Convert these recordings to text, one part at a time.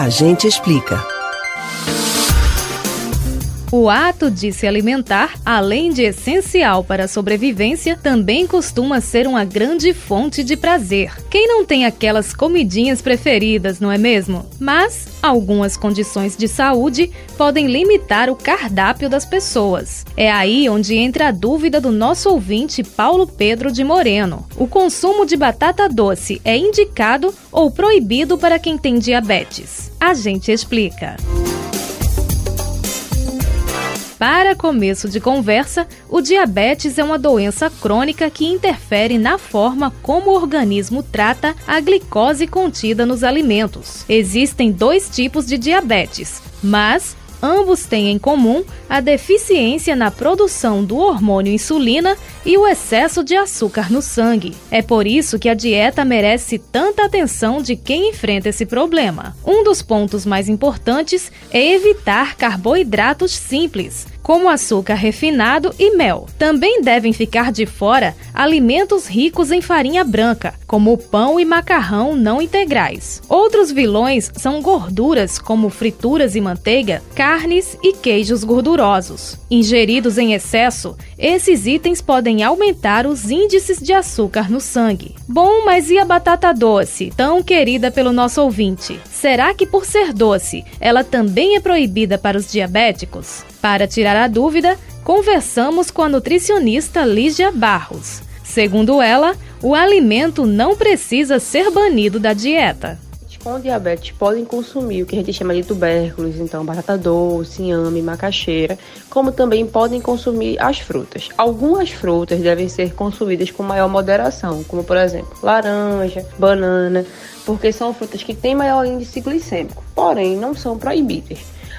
A gente explica. O ato de se alimentar, além de essencial para a sobrevivência, também costuma ser uma grande fonte de prazer. Quem não tem aquelas comidinhas preferidas, não é mesmo? Mas algumas condições de saúde podem limitar o cardápio das pessoas. É aí onde entra a dúvida do nosso ouvinte Paulo Pedro de Moreno. O consumo de batata doce é indicado ou proibido para quem tem diabetes? A gente explica. Para começo de conversa, o diabetes é uma doença crônica que interfere na forma como o organismo trata a glicose contida nos alimentos. Existem dois tipos de diabetes, mas Ambos têm em comum a deficiência na produção do hormônio insulina e o excesso de açúcar no sangue. É por isso que a dieta merece tanta atenção de quem enfrenta esse problema. Um dos pontos mais importantes é evitar carboidratos simples, como açúcar refinado e mel. Também devem ficar de fora alimentos ricos em farinha branca, como pão e macarrão não integrais. Outros vilões são gorduras, como frituras e manteiga, carnes e queijos gordurosos. Ingeridos em excesso, esses itens podem aumentar os índices de açúcar no sangue. Bom, mas e a batata doce, tão querida pelo nosso ouvinte? Será que por ser doce, ela também é proibida para os diabéticos? Para tirar a dúvida, conversamos com a nutricionista Lígia Barros. Segundo ela, o alimento não precisa ser banido da dieta. Com diabetes podem consumir o que a gente chama de tubérculos, então batata doce, inhame, macaxeira, como também podem consumir as frutas. Algumas frutas devem ser consumidas com maior moderação, como por exemplo laranja, banana, porque são frutas que têm maior índice glicêmico, porém não são proibidas.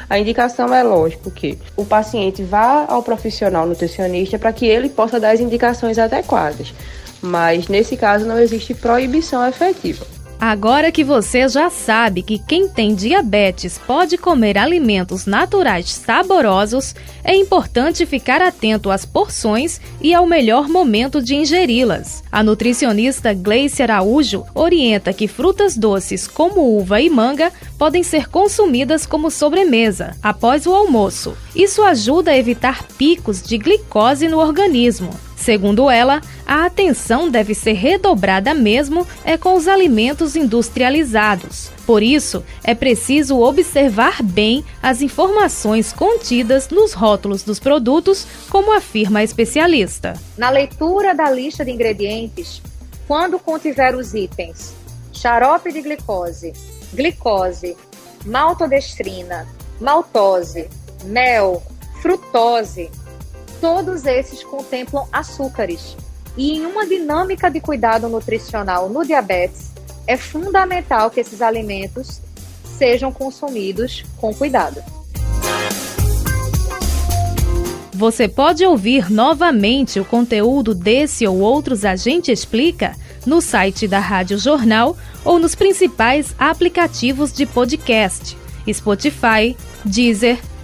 A indicação é lógico que o paciente vá ao profissional nutricionista para que ele possa dar as indicações adequadas. Mas nesse caso não existe proibição efetiva. Agora que você já sabe que quem tem diabetes pode comer alimentos naturais saborosos, é importante ficar atento às porções e ao melhor momento de ingeri-las. A nutricionista Gleice Araújo orienta que frutas doces como uva e manga podem ser consumidas como sobremesa após o almoço. Isso ajuda a evitar picos de glicose no organismo. Segundo ela, a atenção deve ser redobrada mesmo é com os alimentos industrializados. Por isso, é preciso observar bem as informações contidas nos rótulos dos produtos, como afirma a especialista. Na leitura da lista de ingredientes, quando contiver os itens xarope de glicose, glicose, maltodestrina, maltose, mel, frutose, todos esses contemplam açúcares. E em uma dinâmica de cuidado nutricional no diabetes, é fundamental que esses alimentos sejam consumidos com cuidado. Você pode ouvir novamente o conteúdo desse ou outros A Gente Explica no site da Rádio Jornal ou nos principais aplicativos de podcast: Spotify, Deezer,